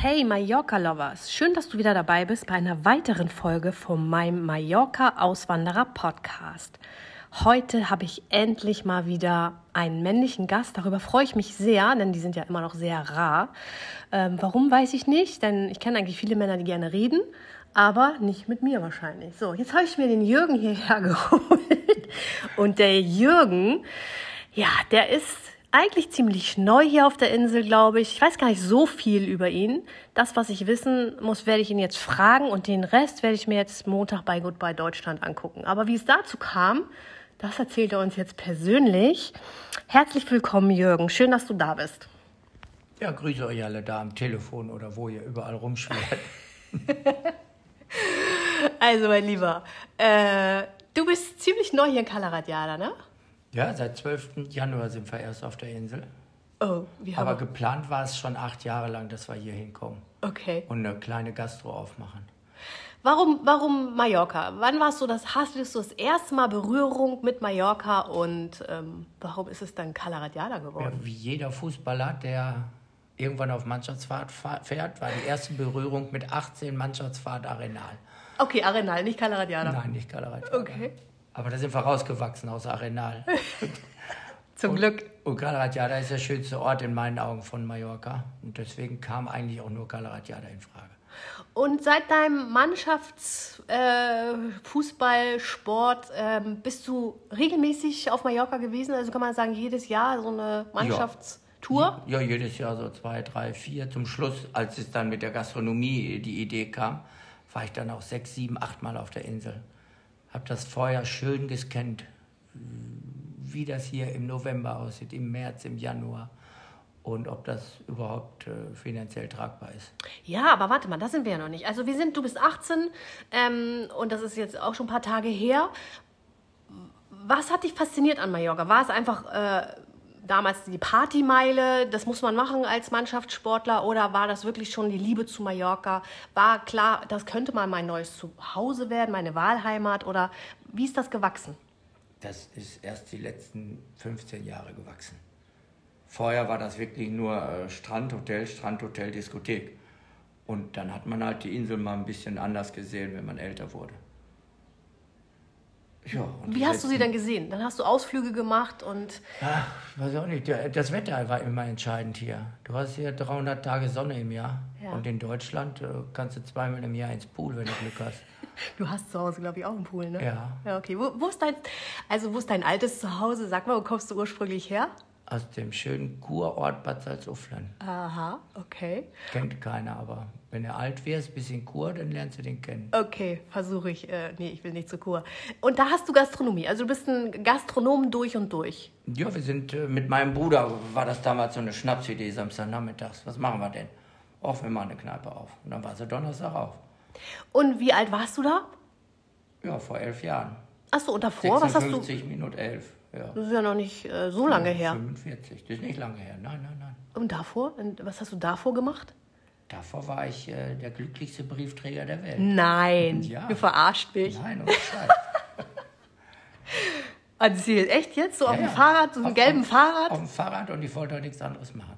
Hey Mallorca-Lovers, schön, dass du wieder dabei bist bei einer weiteren Folge von meinem Mallorca-Auswanderer-Podcast. Heute habe ich endlich mal wieder einen männlichen Gast. Darüber freue ich mich sehr, denn die sind ja immer noch sehr rar. Ähm, warum weiß ich nicht, denn ich kenne eigentlich viele Männer, die gerne reden, aber nicht mit mir wahrscheinlich. So, jetzt habe ich mir den Jürgen hierher geholt. Und der Jürgen, ja, der ist eigentlich ziemlich neu hier auf der Insel, glaube ich. Ich weiß gar nicht so viel über ihn. Das, was ich wissen muss, werde ich ihn jetzt fragen und den Rest werde ich mir jetzt Montag bei Goodbye Deutschland angucken. Aber wie es dazu kam, das erzählt er uns jetzt persönlich. Herzlich willkommen, Jürgen. Schön, dass du da bist. Ja, grüße euch alle da am Telefon oder wo ihr überall rumschwirrt. also, mein Lieber, äh, du bist ziemlich neu hier in Kalaratjada, ne? Ja, seit 12. Januar sind wir erst auf der Insel. Oh, wie haben Aber geplant war es schon acht Jahre lang, dass wir hier hinkommen. Okay. Und eine kleine Gastro aufmachen. Warum, warum Mallorca? Wann warst du das? Hast du das erste Mal Berührung mit Mallorca und ähm, warum ist es dann Calaratiada geworden? Ja, wie jeder Fußballer, der irgendwann auf Mannschaftsfahrt fährt, war die erste Berührung mit 18 Mannschaftsfahrt Arenal. Okay, Arenal, nicht Calaratiada. Nein, nicht Calaratiada. Okay. Aber da sind wir rausgewachsen aus Arenal. Zum und, Glück. Und Calaratiada ist der schönste Ort in meinen Augen von Mallorca. Und deswegen kam eigentlich auch nur Calaratiada in Frage. Und seit deinem Mannschaftsfußballsport äh, äh, bist du regelmäßig auf Mallorca gewesen? Also kann man sagen, jedes Jahr so eine Mannschaftstour? Ja. ja, jedes Jahr so zwei, drei, vier. Zum Schluss, als es dann mit der Gastronomie die Idee kam, war ich dann auch sechs, sieben, acht Mal auf der Insel habe das vorher schön gescannt, wie das hier im November aussieht, im März, im Januar und ob das überhaupt äh, finanziell tragbar ist. Ja, aber warte mal, da sind wir ja noch nicht. Also wir sind, du bist 18 ähm, und das ist jetzt auch schon ein paar Tage her. Was hat dich fasziniert an Mallorca? War es einfach äh, damals die Partymeile, das muss man machen als Mannschaftssportler oder war das wirklich schon die Liebe zu Mallorca? War klar, das könnte mal mein neues Zuhause werden, meine Wahlheimat oder wie ist das gewachsen? Das ist erst die letzten 15 Jahre gewachsen. Vorher war das wirklich nur äh, Strandhotel, Strandhotel, Diskothek. Und dann hat man halt die Insel mal ein bisschen anders gesehen, wenn man älter wurde. Ja, Wie hast du sie dann gesehen? Dann hast du Ausflüge gemacht und. Ach, weiß auch nicht. Das Wetter war immer entscheidend hier. Du hast hier 300 Tage Sonne im Jahr. Ja. Und in Deutschland äh, kannst du zweimal im Jahr ins Pool, wenn du Glück hast. Du hast zu Hause, glaube ich, auch einen Pool, ne? Ja. Ja, okay. Wo, wo, ist dein, also wo ist dein altes Zuhause? Sag mal, wo kommst du ursprünglich her? aus dem schönen Kurort Bad Salzuflen. Aha, okay. Kennt keiner, aber wenn du alt wirst, bis in Kur, dann lernst du den kennen. Okay, versuche ich. Äh, nee, ich will nicht zur Kur. Und da hast du Gastronomie, also du bist ein Gastronom durch und durch. Ja, wir sind äh, mit meinem Bruder, war das damals so eine Schnapsidee, Samstagnachmittags. Was machen wir denn? Auf, wir machen eine Kneipe auf. Und dann war sie Donnerstag auf. Und wie alt warst du da? Ja, vor elf Jahren. Achso, und davor, 56 was hast du? 50 Minuten elf. Ja. Das ist ja noch nicht äh, so lange her. 45, das ist nicht lange her. Nein, nein, nein. Und davor? Und was hast du davor gemacht? Davor war ich äh, der glücklichste Briefträger der Welt. Nein, ja. du verarscht mich. Nein, oh Scheiß. Erzähl, echt jetzt? So ja, auf dem Fahrrad, so einem gelben auf, Fahrrad? Auf dem Fahrrad und ich wollte auch nichts anderes machen.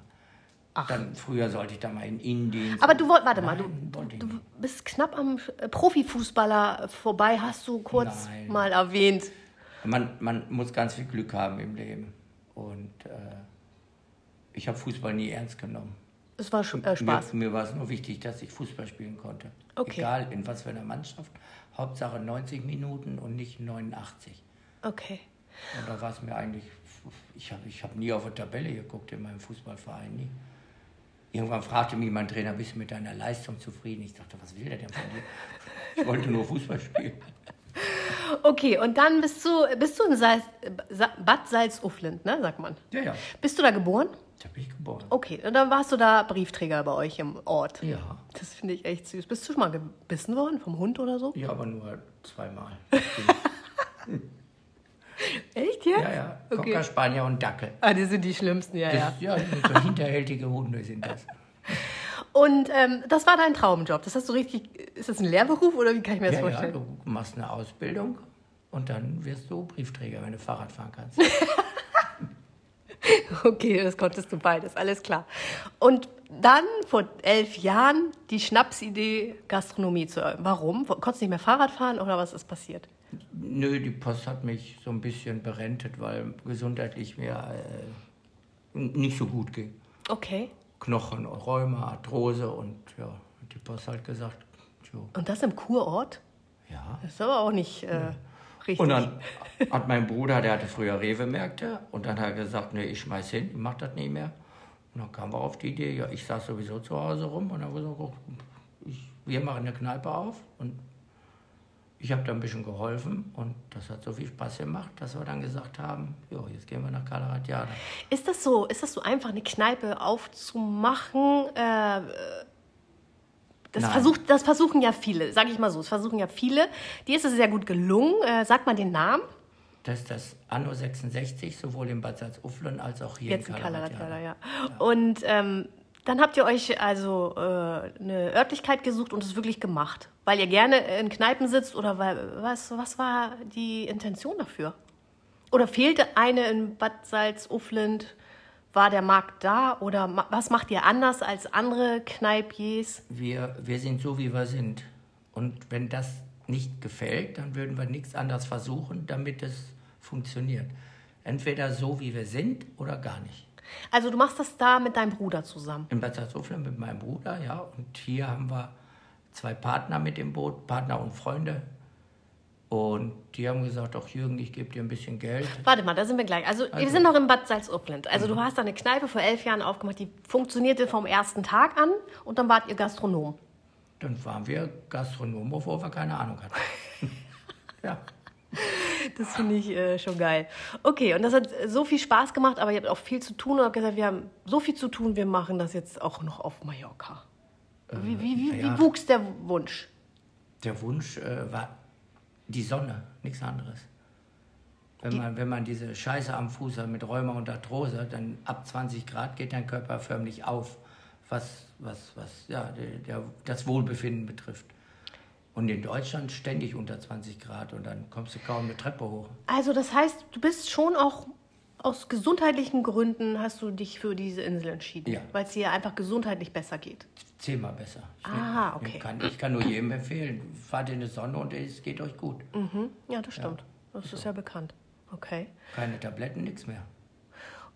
Ach. Dann früher sollte ich da mal in Indienst. Aber du wolltest, warte mal, du, du, du, bist knapp am Profifußballer vorbei, hast du kurz Nein. mal erwähnt man, man muss ganz viel Glück haben im Leben. Und äh, ich habe Fußball nie ernst genommen. Es war schon, äh, Spaß. Mir, mir war es nur wichtig, dass ich Fußball spielen konnte. Okay. Egal in was für einer Mannschaft. Hauptsache 90 Minuten und nicht 89. Okay. Und da war es mir eigentlich, ich habe ich hab nie auf eine Tabelle geguckt in meinem Fußballverein, nie. Irgendwann fragte mich mein Trainer, bist du mit deiner Leistung zufrieden? Ich dachte, was will der denn von dir? Ich wollte nur Fußball spielen. Okay, und dann bist du, bist du in Salz, Bad Salzuflen, ne, sagt man. Ja, ja. Bist du da geboren? Da bin ich geboren. Okay, und dann warst du da Briefträger bei euch im Ort. Ja. Das finde ich echt süß. Bist du schon mal gebissen worden vom Hund oder so? Ja, aber nur zweimal. Echt jetzt? ja, ja. Okay. Cocker Spanier und Dackel. Ah, die sind die schlimmsten, ja, ja. Das, ja, so hinterhältige Hunde sind das. Und ähm, das war dein Traumjob. Das hast du richtig. Ist das ein Lehrberuf oder wie kann ich mir das Ja, ja, vorstellen? du machst eine Ausbildung und dann wirst du Briefträger, wenn du Fahrrad fahren kannst. Okay, das konntest du beides, alles klar. Und dann vor elf Jahren die Schnapsidee, Gastronomie zu eröffnen. Warum? Konntest du nicht mehr Fahrrad fahren oder was ist passiert? Nö, die Post hat mich so ein bisschen berentet, weil gesundheitlich mir äh, nicht so gut ging. Okay. Knochen, Rheuma, Arthrose und ja, hat die Post halt gesagt, jo, Und das im Kurort? ja. Das ist aber auch nicht äh, richtig. Und dann hat mein Bruder, der hatte früher Rewe-Märkte und dann hat er gesagt, nee, ich schmeiß hin, ich mach das nicht mehr. Und dann kamen wir auf die Idee, ja, ich saß sowieso zu Hause rum und dann gesagt, oh, ich, wir machen eine Kneipe auf und ich habe da ein bisschen geholfen und das hat so viel Spaß gemacht, dass wir dann gesagt haben, jo, jetzt gehen wir nach Kalaratjada. Ist das so, ist das so einfach, eine Kneipe aufzumachen? Äh, das, Nein. versucht, das versuchen ja viele, sage ich mal so. Das versuchen ja viele. Dir ist es sehr gut gelungen. Äh, sag mal den Namen. Das ist das Anno 66, sowohl in Bad Salzuflen als auch hier Jetzt in Kalaratjada. Kalaratjada, ja. Und ähm, dann habt ihr euch also äh, eine Örtlichkeit gesucht und es wirklich gemacht. Weil ihr gerne in Kneipen sitzt oder weil, was, was war die Intention dafür? Oder fehlte eine in Bad Salzuflend? War der Markt da? Oder ma was macht ihr anders als andere Kneipiers? wir, wir sind so, wie wir sind. Und wenn das nicht gefällt, dann würden wir nichts anderes versuchen, damit es funktioniert. Entweder so, wie wir sind, oder gar nicht. Also du machst das da mit deinem Bruder zusammen. In Bad Salzuflen mit meinem Bruder, ja. Und hier haben wir zwei Partner mit im Boot, Partner und Freunde. Und die haben gesagt, ach Jürgen, ich gebe dir ein bisschen Geld. Warte mal, da sind wir gleich. Also, wir sind noch in Bad Salzuflen. Also du hast da eine Kneipe vor elf Jahren aufgemacht, die funktionierte vom ersten Tag an und dann wart ihr Gastronom. Dann waren wir Gastronomen, obwohl wir keine Ahnung hatten. ja. Das finde ich äh, schon geil. Okay, und das hat so viel Spaß gemacht, aber ihr habt auch viel zu tun und habt gesagt, wir haben so viel zu tun, wir machen das jetzt auch noch auf Mallorca. Wie, wie, wie, ja. wie wuchs der Wunsch? Der Wunsch äh, war die Sonne, nichts anderes. Wenn man, wenn man diese Scheiße am Fuß hat mit Rheuma und Arthrose, dann ab 20 Grad geht dein Körper förmlich auf, was, was, was ja, der, der, das Wohlbefinden betrifft. Und in Deutschland ständig unter 20 Grad und dann kommst du kaum eine Treppe hoch. Also das heißt, du bist schon auch aus gesundheitlichen Gründen hast du dich für diese Insel entschieden, Ja. weil es dir einfach gesundheitlich besser geht. Zehnmal besser. Ich, Ah, okay. kann, ich kann nur jedem empfehlen, fahrt in die Sonne und es geht euch gut. Mhm. Ja, das stimmt. Das ist ja bekannt. Okay. Keine Tabletten, nichts mehr.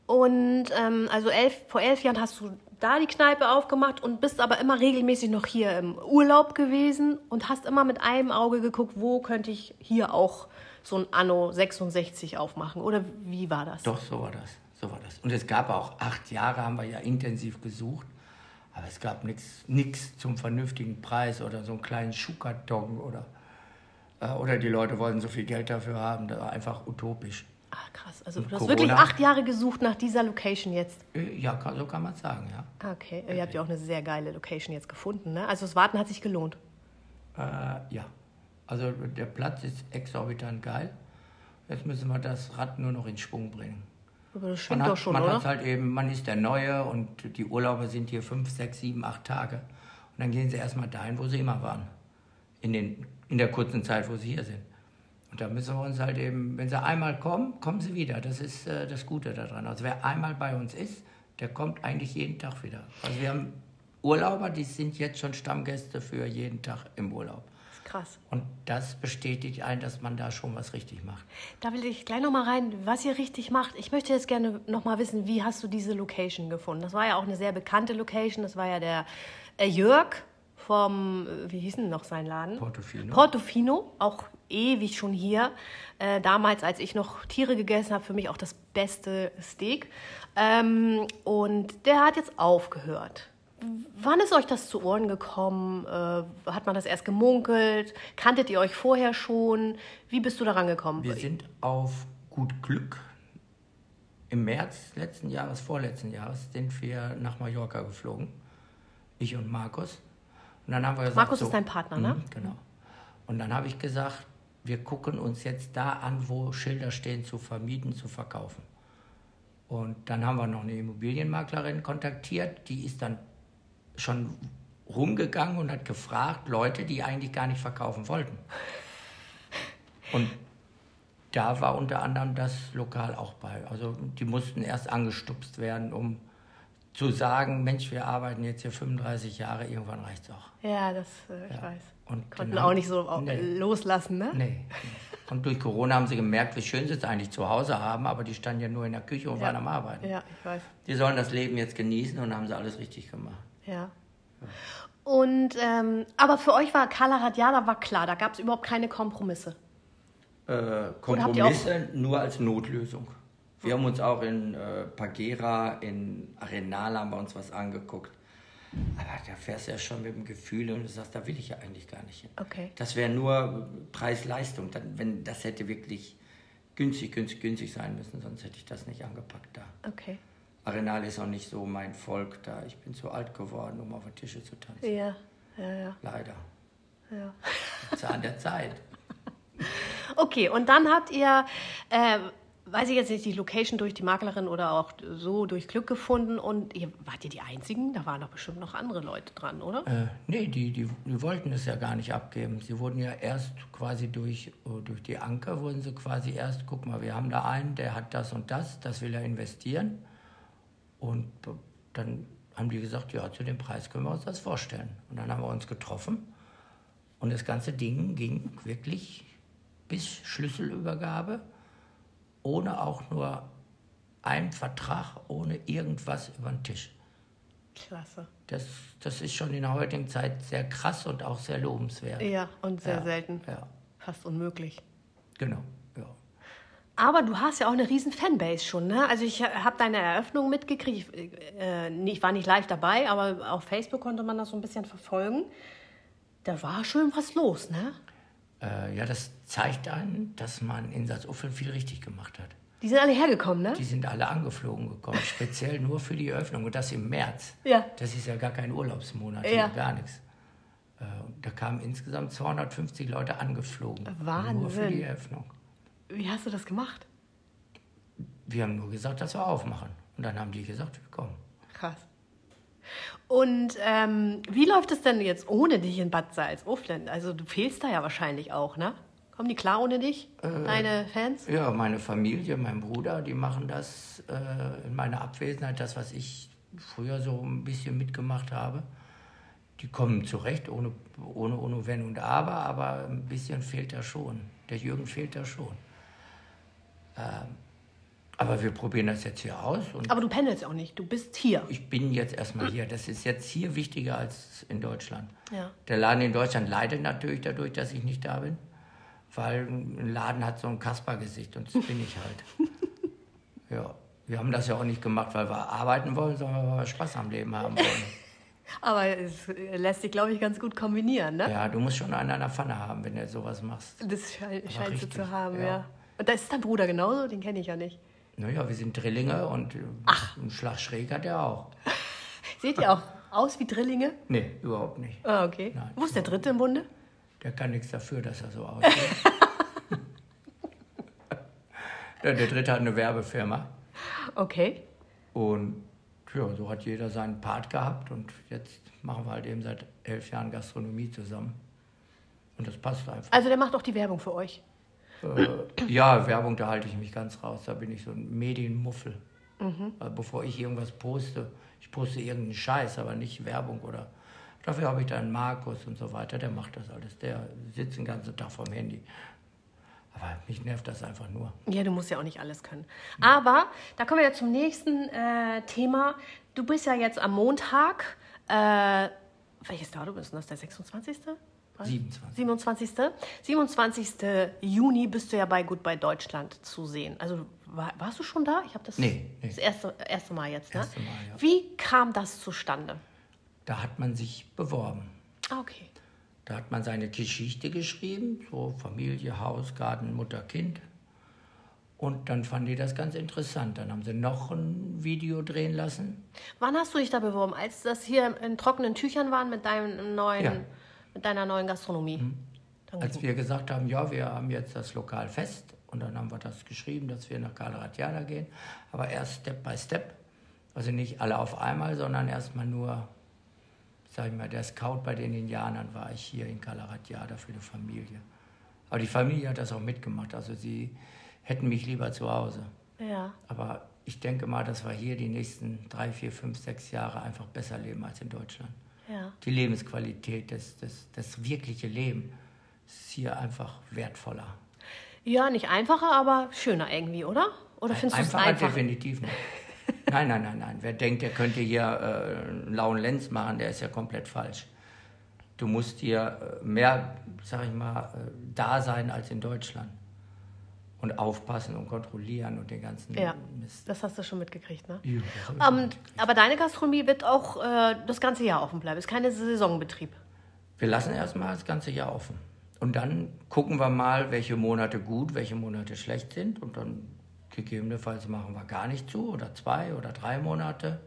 Und ähm, also elf, vor elf Jahren hast du da die Kneipe aufgemacht und bist aber immer regelmäßig noch hier im Urlaub gewesen und hast immer mit einem Auge geguckt, wo könnte ich hier auch so ein Anno 66 aufmachen? Oder wie war das? Doch, so war das. So war das. Und es gab auch acht Jahre, haben wir ja intensiv gesucht. Aber es gab nichts zum vernünftigen Preis oder so einen kleinen Schuhkarton oder, äh, oder die Leute wollten so viel Geld dafür haben. Das war einfach utopisch. Ah, krass. Also du hast Corona? wirklich acht Jahre gesucht nach dieser Location jetzt. Äh, Ja, so kann man sagen, ja. Okay, ihr habt ja auch eine sehr geile Location jetzt gefunden, ne? Also das Warten hat sich gelohnt. Äh, ja. Also der Platz ist exorbitant geil. Jetzt müssen wir das Rad nur noch in Schwung bringen. Aber das Man stimmt hat, doch schon, man oder? hat halt eben, man ist der Neue und die Urlauber sind hier fünf, sechs, sieben, acht Tage. Und dann gehen sie erstmal dahin, wo sie immer waren. In, den, in der kurzen Zeit, wo sie hier sind. Und da müssen wir uns halt eben, wenn sie einmal kommen, kommen sie wieder. Das ist äh, das Gute daran. Also wer einmal bei uns ist, der kommt eigentlich jeden Tag wieder. Also wir haben Urlauber, die sind jetzt schon Stammgäste für jeden Tag im Urlaub. Krass. Und das bestätigt einen, dass man da schon was richtig macht. Da will ich gleich noch mal rein, was ihr richtig macht. Ich möchte jetzt gerne noch mal wissen, wie hast du diese Location gefunden? Das war ja auch eine sehr bekannte Location. Das war ja der äh, Jörg vom, äh, wie hieß denn noch sein Laden? Portofino. Portofino, auch ewig schon hier. Äh, damals, als ich noch Tiere gegessen habe, für mich auch das beste Steak. Ähm, und der hat jetzt aufgehört. Wann ist euch das zu Ohren gekommen? Äh, hat man das erst gemunkelt? Kanntet ihr euch vorher schon? Wie bist du daran gekommen? Wir sind auf gut Glück im März letzten Jahres, vorletzten Jahres, sind wir nach Mallorca geflogen. Ich und Markus. Und dann haben wir gesagt, Markus so, ist dein Partner, ne? Mhm, Genau. Und dann habe ich gesagt, wir gucken uns jetzt da an, wo Schilder stehen, zu vermieten, zu verkaufen. Und dann haben wir noch eine Immobilienmaklerin kontaktiert, die ist dann schon rumgegangen und hat gefragt, Leute, die eigentlich gar nicht verkaufen wollten. Und da war unter anderem das Lokal auch bei. Also die mussten erst angestupst werden, um zu sagen, Mensch, wir arbeiten jetzt hier 35 Jahre, irgendwann reicht's auch. Ja, das, äh, ich weiß. Und Konnten auch nicht so au- Nee. loslassen, ne? Nee. Und durch Corona haben sie gemerkt, wie schön sie es eigentlich zu Hause haben, aber die standen ja nur in der Küche und Ja. waren am Arbeiten. Ja, ich weiß. Die sollen das Leben jetzt genießen und haben sie alles richtig gemacht. Ja. Und, ähm, aber für euch war Kala Radiala war klar, da gab es überhaupt keine Kompromisse. Äh, Kompromisse nur als Notlösung. Wir haben uns auch in äh, Pagera, in Arenal haben wir uns was angeguckt. Aber da fährst du ja schon mit dem Gefühl und du sagst, da will ich ja eigentlich gar nicht hin. Okay. Das wäre nur Preis-Leistung. Wenn das hätte wirklich günstig, günstig, günstig sein müssen, sonst hätte ich das nicht angepackt da. Okay. Arenal ist auch nicht so mein Volk da. Ich bin zu alt geworden, um auf der Tische zu tanzen. Ja, ja, ja. Leider. ja. Zahn der Zeit. Okay, und dann habt ihr, äh, weiß ich jetzt nicht, die Location durch die Maklerin oder auch so durch Glück gefunden und ihr wart ihr die Einzigen? Da waren doch bestimmt noch andere Leute dran, oder? Äh, nee, die, die, die wollten es ja gar nicht abgeben. Sie wurden ja erst quasi durch, äh, durch die Anker, wurden sie quasi erst, guck mal, wir haben da einen, der hat das und das, das will er investieren. Und dann haben die gesagt, ja, zu dem Preis können wir uns das vorstellen. Und dann haben wir uns getroffen und das ganze Ding ging wirklich bis Schlüsselübergabe, ohne auch nur einen Vertrag, ohne irgendwas über den Tisch. Klasse. Das, das ist schon in der heutigen Zeit sehr krass und auch sehr lobenswert. Ja, und sehr Ja, selten. Ja, Fast unmöglich. genau. Aber du hast ja auch eine riesen Fanbase schon, ne? Also ich habe deine Eröffnung mitgekriegt. Ich, äh, nee, ich war nicht live dabei, aber auf Facebook konnte man das so ein bisschen verfolgen. Da war schon was los, ne? Äh, ja, das zeigt einen, dass man in Salzuflen viel richtig gemacht hat. Die sind alle hergekommen, ne? Die sind alle angeflogen gekommen, speziell nur für die Eröffnung. Und das im März. Ja. Das ist ja gar kein Urlaubsmonat, Ja. gar nichts. Äh, da kamen insgesamt 250 Leute angeflogen. Nur für Wahnsinn. die Eröffnung. Wie hast du das gemacht? Wir haben nur gesagt, dass wir aufmachen. Und dann haben die gesagt, wir kommen. Krass. Und ähm, wie läuft es denn jetzt ohne dich in Bad Salzuflen? Also du fehlst da ja wahrscheinlich auch, ne? Kommen die klar ohne dich, deine Fans? Ja, meine Familie, mein Bruder, die machen das äh, in meiner Abwesenheit, das, was ich früher so ein bisschen mitgemacht habe. Die kommen zurecht, ohne, ohne, ohne Wenn und Aber, aber ein bisschen fehlt da schon. Der Jürgen fehlt da schon. Ähm, aber wir probieren das jetzt hier aus Aber du pendelst auch nicht, du bist hier. ich bin jetzt erstmal hier. Das ist jetzt hier wichtiger als in Deutschland. Ja. Der Laden in Deutschland leidet natürlich dadurch, dass ich nicht da bin, weil ein Laden hat so ein Kaspergesicht und das bin ich halt. ja, wir haben das ja auch nicht gemacht, weil wir arbeiten wollen, sondern weil wir Spaß am Leben haben wollen. Aber es lässt sich, glaube ich, ganz gut kombinieren, ne? Ja, du musst schon einen an der Pfanne haben, wenn du sowas machst. Das scheint, scheint richtig, zu haben, ja. ja. Und da ist dein Bruder genauso, den kenne ich ja nicht. Naja, wir sind Drillinge und äh, einen Schlag schräg hat er auch. Seht ihr auch aus wie Drillinge? Nee, überhaupt nicht. Ah, okay. Nein. Wo ist der dritte im Bunde? Der kann nichts dafür, dass er so aussieht. der, der dritte hat eine Werbefirma. Okay. Und ja, so hat jeder seinen Part gehabt und jetzt machen wir halt eben seit elf Jahren Gastronomie zusammen. Und das passt einfach. Also der macht auch die Werbung für euch. Äh, ja, Werbung, da halte ich mich ganz raus. Da bin ich so ein Medienmuffel. Mhm. Also bevor ich irgendwas poste, ich poste irgendeinen Scheiß, aber nicht Werbung oder. Dafür habe ich dann Markus und so weiter, der macht das alles. Der sitzt den ganzen Tag vorm Handy. Aber mich nervt das einfach nur. Ja, du musst ja auch nicht alles können. Aber da kommen wir jetzt zum nächsten äh, Thema. Du bist ja jetzt am Montag. Äh, welches Datum ist denn das? Der 26.? Was? 27. 27. 27. Juni bist du ja bei Goodbye Deutschland zu sehen. Also war, warst du schon da? Ich habe das Nee, nee. das erste, erste Mal jetzt. Ne? Erste Mal, ja. Wie kam das zustande? Da hat man sich beworben. Ah, okay. Da hat man seine Geschichte geschrieben, so Familie, Haus, Garten, Mutter, Kind. Und dann fanden die das ganz interessant. Dann haben sie noch ein Video drehen lassen. Wann hast du dich da beworben? Als das hier in trockenen Tüchern waren mit, deinem neuen, Ja. Mit deiner neuen Gastronomie? Dann Als wir gesagt haben, ja, wir haben jetzt das Lokal fest und dann haben wir das geschrieben, dass wir nach Kalaratjada gehen, aber erst Step by Step, also nicht alle auf einmal, sondern erstmal nur, sag ich mal, der Scout bei den Indianern war ich hier in Kalaratjada für die Familie. Aber die Familie hat das auch mitgemacht, also sie hätten mich lieber zu Hause. ja. Aber ich denke mal, dass wir hier die nächsten drei, vier, fünf, sechs Jahre einfach besser leben als in Deutschland. Ja. Die Lebensqualität, das, das, das wirkliche Leben ist hier einfach wertvoller. Ja, nicht einfacher, aber schöner irgendwie, oder? Oder findest du es Einfacher einfach? definitiv nicht. Nein, nein, nein, nein. Wer denkt, der könnte hier äh, einen lauen Lenz machen, der ist ja komplett falsch. Du musst hier äh, mehr, sag ich mal, äh, da sein als in Deutschland. Und aufpassen und kontrollieren und den ganzen Ja, Mist. das hast du schon mitgekriegt, ne? Ja, ich Ähm, aber deine Gastronomie wird auch äh, das ganze Jahr offen bleiben. Ist keine Saisonbetrieb. Wir lassen erstmal das ganze Jahr offen. Und dann gucken wir mal, welche Monate gut, welche Monate schlecht sind. Und dann gegebenenfalls machen wir gar nicht zu oder zwei oder drei Monate.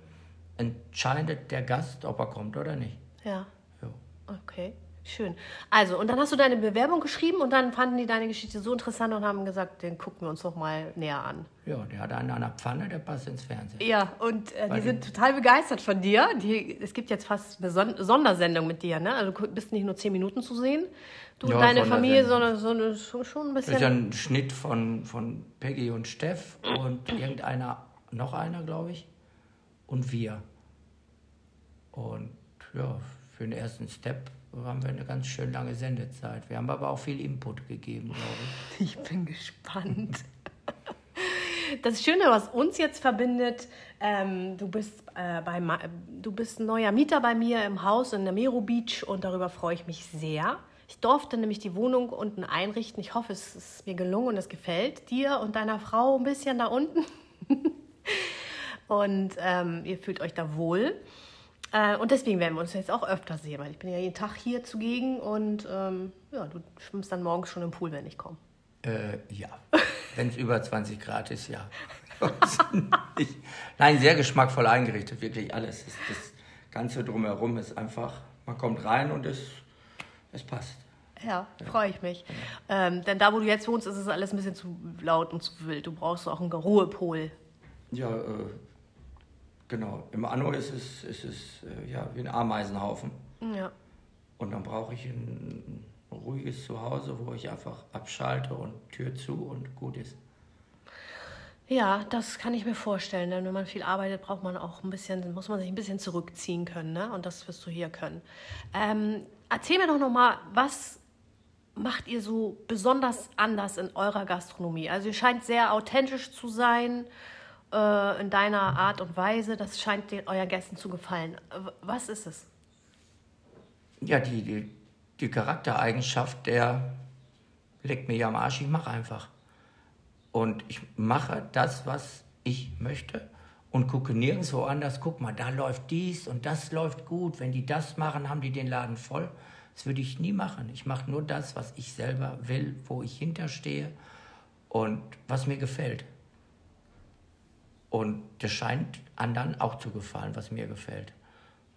Entscheidet der Gast, ob er kommt oder nicht. Ja. Ja. Okay, schön. Also, und dann hast du deine Bewerbung geschrieben und dann fanden die deine Geschichte so interessant und haben gesagt, den gucken wir uns doch mal näher an. Ja, der hat einen an der Pfanne, der passt ins Fernsehen. Ja, und äh, die sind total begeistert von dir. Die, es gibt jetzt fast eine Son Sondersendung mit dir, ne? Also du bist nicht nur zehn Minuten zu sehen, du und Ja, deine Familie, sondern so eine, schon ein Das ist bisschen. ja ein Schnitt von, von Peggy und Steff und irgendeiner, noch einer, glaube ich, und wir. Und ja, für den ersten Step haben wir eine ganz schön lange Sendezeit. Wir haben aber auch viel Input gegeben, glaube ich. Ich bin gespannt. Das Schöne, was uns jetzt verbindet, ähm, du, bist, äh, bei, du bist ein neuer Mieter bei mir im Haus in der Mero Beach und darüber freue ich mich sehr. Ich durfte nämlich die Wohnung unten einrichten. Ich hoffe, es ist mir gelungen und es gefällt dir und deiner Frau ein bisschen da unten. und ähm, ihr fühlt euch da wohl. Äh, und deswegen werden wir uns jetzt auch öfter sehen, weil ich bin ja jeden Tag hier zugegen und ähm, ja, du schwimmst dann morgens schon im Pool, wenn ich komme. Äh, ja, wenn es über 20 Grad ist, ja. Ich- Nein, sehr geschmackvoll eingerichtet, wirklich alles. Das, das Ganze drumherum ist einfach, man kommt rein und es, es passt. Ja, freue ich mich. Ähm, denn da, wo du jetzt wohnst, ist es alles ein bisschen zu laut und zu wild. Du brauchst auch einen Ruhepol. Ja, äh, genau. Im Anno ist es, ist es äh, ja, wie ein Ameisenhaufen. Ja. Und dann brauche ich ein, ein ruhiges Zuhause, wo ich einfach abschalte und Tür zu und gut ist. Ja, das kann ich mir vorstellen. Denn wenn man viel arbeitet, braucht man auch ein bisschen, muss man sich ein bisschen zurückziehen können. Ne? Und das wirst du hier können. Ähm, erzähl mir doch nochmal, was macht ihr so besonders anders in eurer Gastronomie? Also ihr scheint sehr authentisch zu sein äh, in deiner Art und Weise. Das scheint den, euren Gästen zu gefallen. Was ist es? Ja, die, die, die Charaktereigenschaft, der leckt mir ja am Arsch, ich mache einfach. Und ich mache das, was ich möchte und gucke nirgendwo anders. Guck mal, da läuft dies und das läuft gut. Wenn die das machen, haben die den Laden voll. Das würde ich nie machen. Ich mache nur das, was ich selber will, wo ich hinterstehe und was mir gefällt. Und das scheint anderen auch zu gefallen, was mir gefällt.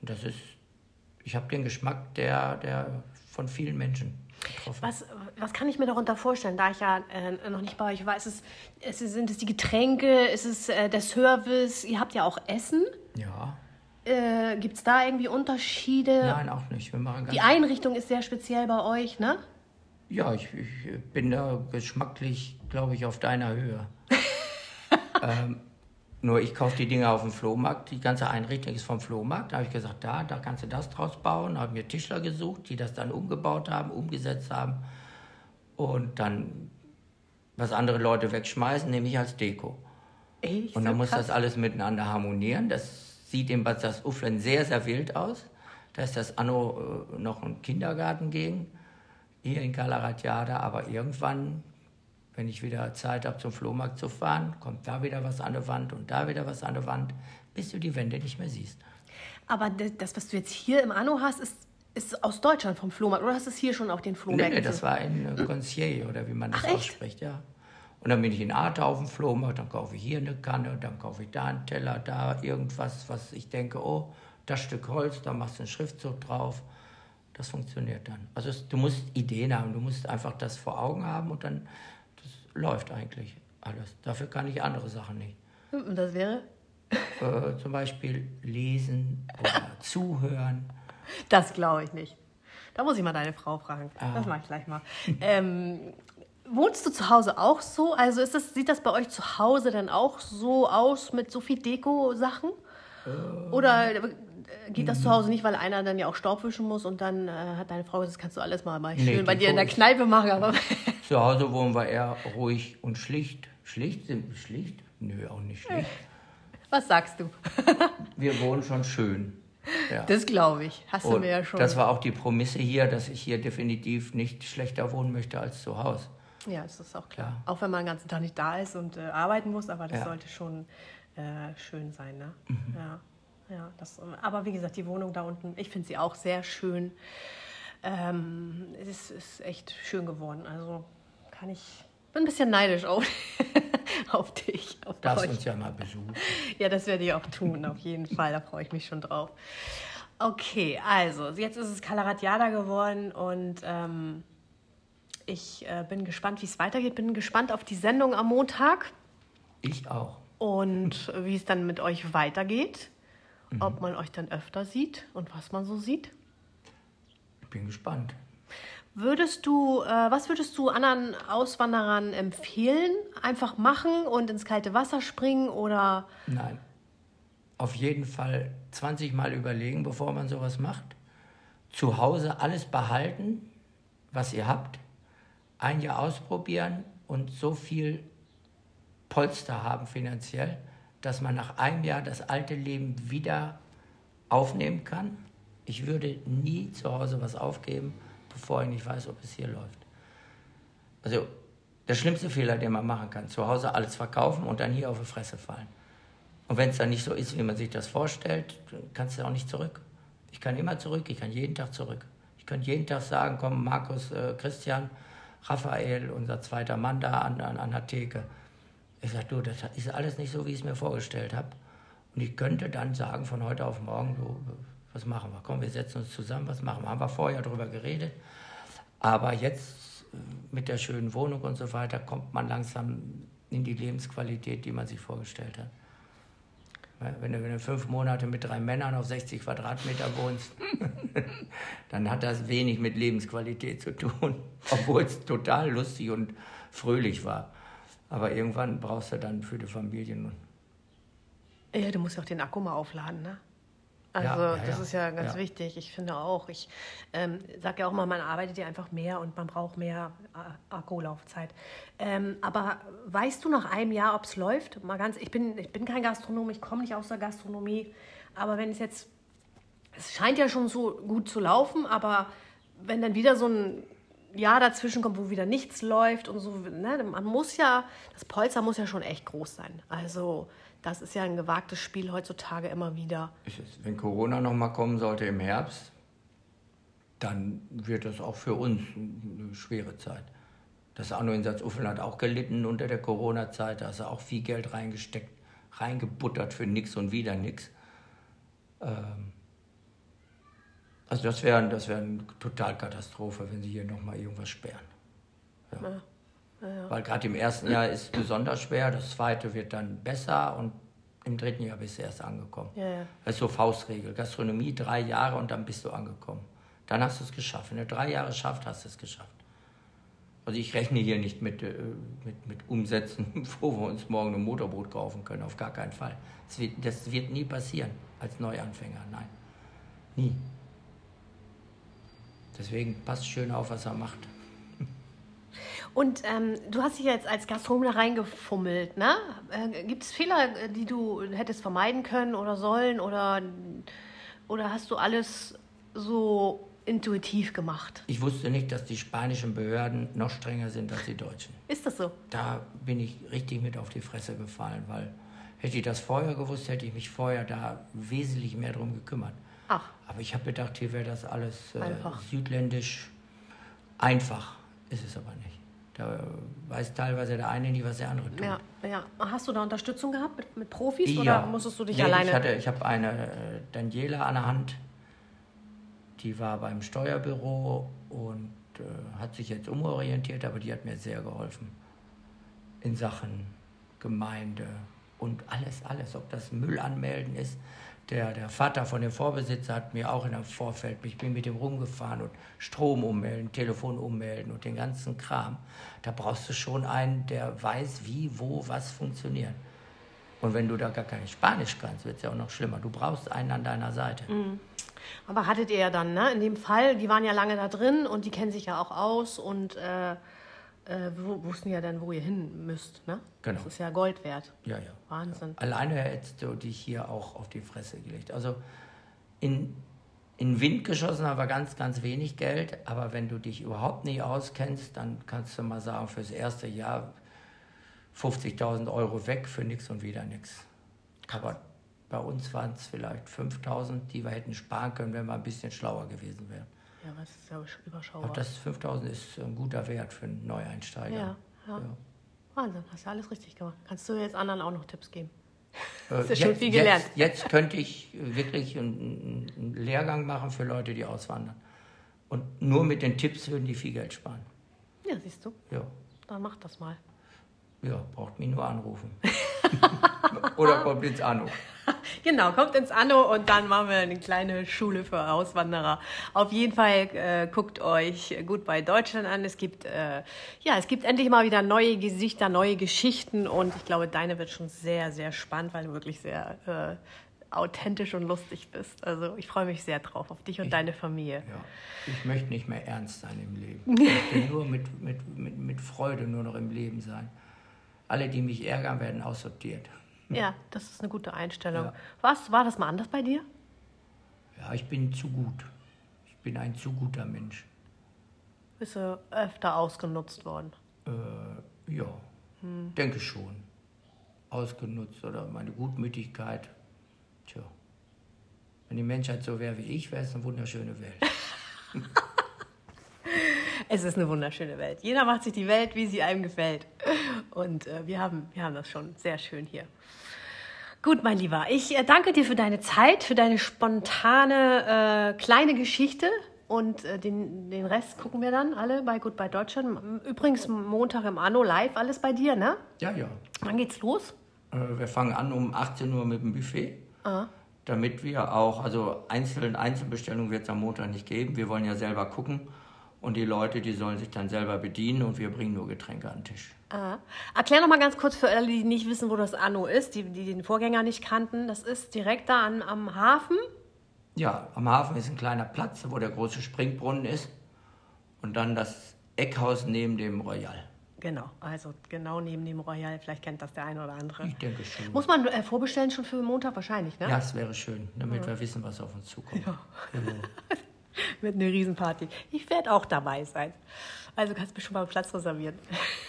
Und das ist, ich habe den Geschmack, der, der von vielen Menschen getroffen Was, was kann ich mir darunter vorstellen, da ich ja äh, noch nicht bei euch war? Ist es, ist es, sind es die Getränke? Ist es äh, der Service? Ihr habt ja auch Essen. Ja, Äh, Gibt es da irgendwie Unterschiede? nein, auch nicht. Wir machen Die Einrichtung ist sehr speziell bei euch, ne? Ja, ich, ich bin da geschmacklich, glaube ich, auf deiner Höhe. ähm, nur ich kaufe die Dinge auf dem Flohmarkt. Die ganze Einrichtung ist vom Flohmarkt. Da habe ich gesagt, da, da kannst du das draus bauen. Da habe mir Tischler gesucht, die das dann umgebaut haben, umgesetzt haben. Und dann, was andere Leute wegschmeißen, nehme ich als Deko. Echt? Und dann So muss das alles miteinander harmonieren. Das sieht im Bad das Ufflen sehr, sehr wild aus. Da ist das Anno äh, noch ein Kindergarten gegen, hier in Kalaratjada. Aber irgendwann, wenn ich wieder Zeit habe, zum Flohmarkt zu fahren, kommt da wieder was an der Wand und da wieder was an der Wand, bis du die Wände nicht mehr siehst. Aber das, was du jetzt hier im Anno hast, ist, ist aus Deutschland vom Flohmarkt. Oder hast du es hier schon auf den Nee, Flohmärkten? nee, das war in äh, Concierge oder wie man das Ach, ausspricht, ja. Und dann bin ich in Arte auf dem Flohmarkt, dann kaufe ich hier eine Kanne, dann kaufe ich da einen Teller, da irgendwas, was ich denke, oh, das Stück Holz, da machst du einen Schriftzug drauf. Das funktioniert dann. Also es, du musst Ideen haben, du musst einfach das vor Augen haben und dann läuft eigentlich alles. Dafür kann ich andere Sachen nicht. Und das wäre? Äh, zum Beispiel lesen oder zuhören. Das glaube ich nicht. Da muss ich mal deine Frau fragen. Ah. Das mache ich gleich mal. ähm, wohnst du zu Hause auch so? Also ist das, sieht das bei euch zu Hause dann auch so aus mit so viel Deko-Sachen? Äh. Oder geht das zu Hause nicht, weil einer dann ja auch Staub wischen muss und dann äh, hat deine Frau gesagt, das kannst du alles mal, mal schön nee, bei dir in der Kneipe machen. Aber zu Hause wohnen wir eher ruhig und schlicht. Schlicht? Sind wir schlicht? Nö, auch nicht schlicht. Was sagst du? wir wohnen schon schön. Ja. Das glaube ich. Hast und du mir ja schon. Das war auch die Prämisse hier, dass ich hier definitiv nicht schlechter wohnen möchte als zu Hause. Ja, das ist auch klar. Ja. Auch wenn man den ganzen Tag nicht da ist und äh, arbeiten muss, aber das ja. sollte schon äh, schön sein. Ne? Mhm. Ja. Ja, das, aber wie gesagt, die Wohnung da unten, ich finde sie auch sehr schön. Ähm, es ist, ist, echt schön geworden. Also kann ich, bin ein bisschen neidisch auf, auf dich. Auf Darfst uns ja mal besuchen. Ja, das werde ich auch tun, auf jeden Fall. Da freue ich mich schon drauf. Okay, also jetzt ist es Kalaratiada geworden und ähm, ich äh, bin gespannt, wie es weitergeht. Bin gespannt auf die Sendung am Montag. Ich auch. Und wie es dann mit euch weitergeht mhm. ob man euch dann öfter sieht und was man so sieht. Ich bin gespannt. Würdest du, äh, was würdest du anderen Auswanderern empfehlen? Einfach machen und ins kalte Wasser springen oder? Nein. Auf jeden Fall 20 Mal überlegen, bevor man sowas macht. Zu Hause alles behalten, was ihr habt. Ein Jahr ausprobieren und so viel Polster haben finanziell, dass man nach einem Jahr das alte Leben wieder aufnehmen kann. Ich würde nie zu Hause was aufgeben, bevor ich nicht weiß, ob es hier läuft. Also der schlimmste Fehler, den man machen kann, zu Hause alles verkaufen und dann hier auf die Fresse fallen. Und wenn es dann nicht so ist, wie man sich das vorstellt, kannst du auch nicht zurück. Ich kann immer zurück, ich kann jeden Tag zurück. Ich könnte jeden Tag sagen, komm, Markus, äh, Christian, Raphael, unser zweiter Mann da an, an, an der Theke ich sage, du, das ist alles nicht so, wie ich es mir vorgestellt habe. Und ich könnte dann sagen von heute auf morgen, du, was machen wir? Komm, wir setzen uns zusammen, was machen wir? Haben wir vorher darüber geredet. Aber jetzt äh, mit der schönen Wohnung und so weiter kommt man langsam in die Lebensqualität, die man sich vorgestellt hat. Wenn du, wenn du fünf Monate mit drei Männern auf 60 Quadratmeter wohnst, dann hat das wenig mit Lebensqualität zu tun, obwohl es total lustig und fröhlich war. Aber irgendwann brauchst du dann für die Familien. Ja, du musst ja auch den Akku mal aufladen, ne? Also ja, ja, das ist ja ganz ja. wichtig. Ich finde auch, ich ähm, sage ja auch mal, man arbeitet ja einfach mehr und man braucht mehr äh, Akkulaufzeit. Ähm, aber weißt du nach einem Jahr, ob es läuft? Mal ganz, ich bin, ich bin kein Gastronom, ich komme nicht aus der Gastronomie. Aber wenn es jetzt, es scheint ja schon so gut zu laufen, aber wenn dann wieder so ein Jahr dazwischen kommt, wo wieder nichts läuft und so. Ne? Man muss ja, das Polster muss ja schon echt groß sein. Also das ist ja ein gewagtes Spiel heutzutage immer wieder. Wenn Corona noch mal kommen sollte im Herbst, dann wird das auch für uns eine schwere Zeit. Das Anno in Salzuflen hat auch gelitten unter der Corona-Zeit. Da ist auch viel Geld reingesteckt, reingebuttert für nichts und wieder nichts. Ähm, also das wäre das wär eine Totalkatastrophe, wenn sie hier nochmal irgendwas sperren. Ja. Ja. Ja, Weil gerade im ersten Jahr ist es besonders schwer, das zweite wird dann besser und im dritten Jahr bist du erst angekommen. Das ist so Faustregel. Gastronomie drei Jahre und dann bist du angekommen. Dann hast du es geschafft. Wenn du drei Jahre schafft, hast du es geschafft. Also ich rechne hier nicht mit, äh, mit, mit Umsätzen, wo wir uns morgen ein Motorboot kaufen können, auf gar keinen Fall. Das wird, das wird nie passieren als Neuanfänger, nein. Nie. Deswegen passt schön auf, was er macht. Und ähm, du hast dich jetzt als Gastronom da reingefummelt, ne? Äh, Gibt es Fehler, die du hättest vermeiden können oder sollen? Oder, oder hast du alles so intuitiv gemacht? Ich wusste nicht, dass die spanischen Behörden noch strenger sind als die deutschen. Ist das so? Da bin ich richtig mit auf die Fresse gefallen, weil hätte ich das vorher gewusst, hätte ich mich vorher da wesentlich mehr drum gekümmert. Ach. Aber ich habe gedacht, hier wäre das alles äh, südländisch einfach. Ist es aber nicht. Da weiß teilweise der eine nie, was der andere tut. Ja, ja. Hast du da Unterstützung gehabt mit, mit Profis Ja. oder musstest du dich Nee, alleine? Ich, hatte- ich habe eine äh, Daniela an der Hand, die war beim Steuerbüro und äh, hat sich jetzt umorientiert, aber die hat mir sehr geholfen in Sachen Gemeinde und alles, alles, ob das Müll anmelden ist. Der, der Vater von dem Vorbesitzer hat mir auch in einem Vorfeld, ich bin mit dem rumgefahren und Strom ummelden, Telefon ummelden und den ganzen Kram. Da brauchst du schon einen, der weiß, wie, wo, was funktioniert. Und wenn du da gar kein Spanisch kannst, wird es ja auch noch schlimmer. Du brauchst einen an deiner Seite. Aber hattet ihr ja dann, ne? In dem Fall, die waren ja lange da drin und die kennen sich ja auch aus und äh, äh, wussten ja dann, wo ihr hin müsst, ne? Genau. Das ist ja Gold wert. Ja, ja. Wahnsinn. Alleine hättest du dich hier auch auf die Fresse gelegt. Also in, in Wind geschossen haben wir ganz, ganz wenig Geld, aber wenn du dich überhaupt nicht auskennst, dann kannst du mal sagen, fürs erste Jahr 50.000 Euro weg für nichts und wieder nichts. Aber bei uns waren es vielleicht 5.000, die wir hätten sparen können, wenn wir ein bisschen schlauer gewesen wären. Ja, was ist ja überschaubar. Auch das 5.000 ist ein guter Wert für einen Neueinsteiger. Ja, ja. Wahnsinn, hast ja alles richtig gemacht. Kannst du jetzt anderen auch noch Tipps geben? Äh, Hast du schon viel gelernt. Jetzt, jetzt könnte ich wirklich einen, einen Lehrgang machen für Leute, die auswandern. Und nur mit den Tipps würden die viel Geld sparen. Ja, siehst du. Ja, Dann mach das mal. ja braucht mich nur anrufen. Oder kommt ins Anno. Genau, kommt ins Anno und dann machen wir eine kleine Schule für Auswanderer. Auf jeden Fall äh, guckt euch gut bei Deutschland an. Es gibt äh, ja, es gibt endlich mal wieder neue Gesichter, neue Geschichten und ich glaube, deine wird schon sehr, sehr spannend, weil du wirklich sehr äh, authentisch und lustig bist. Also ich freue mich sehr drauf auf dich und deine Familie. Ja. Ich möchte nicht mehr ernst sein im Leben. Ich möchte nur mit, mit, mit, mit Freude nur noch im Leben sein. Alle, die mich ärgern, werden aussortiert. Ja, das ist eine gute Einstellung. Ja. Was war das mal anders bei dir? Ja, ich bin zu gut. Ich bin ein zu guter Mensch. Bist du öfter ausgenutzt worden? Äh, ja, denke schon. Ausgenutzt oder meine Gutmütigkeit. Tja, wenn die Menschheit so wäre wie ich, wäre es eine wunderschöne Welt. Es ist eine wunderschöne Welt. Jeder macht sich die Welt, wie sie einem gefällt. Und äh, wir, haben, wir haben das schon sehr schön hier. Gut, mein Lieber, ich äh, danke dir für deine Zeit, für deine spontane äh, kleine Geschichte. Und äh, den, den Rest gucken wir dann alle bei Goodbye Deutschland. Übrigens Montag im Anno live, alles bei dir, ne? Ja, ja. Wann geht's los? Äh, wir fangen an um 18 Uhr mit dem Buffet. Ah. Damit wir auch, also einzelne Einzelbestellungen wird es am Montag nicht geben. Wir wollen ja selber gucken. Und die Leute, die sollen sich dann selber bedienen und wir bringen nur Getränke an den Tisch. Ah. Erklär noch mal ganz kurz für alle, die nicht wissen, wo das Anno ist, die, die den Vorgänger nicht kannten. Das ist direkt da an, am Hafen. Ja, am Hafen ist ein kleiner Platz, wo der große Springbrunnen ist. Und dann das Eckhaus neben dem Royal. Genau, also genau neben dem Royal. Vielleicht kennt das der eine oder andere. Ich denke schon. Muss man äh, vorbestellen schon für Montag wahrscheinlich, ne? Ja, es wäre schön, damit wir wissen, was auf uns zukommt. Mit einer Riesenparty. Ich werde auch dabei sein. Also kannst du mir schon mal einen Platz reservieren.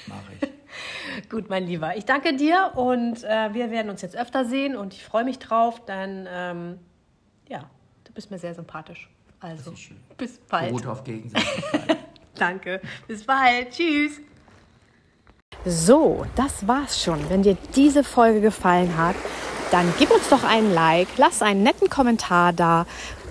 Mache ich. Gut, mein Lieber. Ich danke dir und äh, wir werden uns jetzt öfter sehen und ich freue mich drauf, denn ähm, ja, du bist mir sehr sympathisch. Also, bis bald. Beruht auf Gegenseitigkeit. Danke. Bis bald. Tschüss. So, das war's schon. Wenn dir diese Folge gefallen hat, dann gib uns doch einen Like, lass einen netten Kommentar da,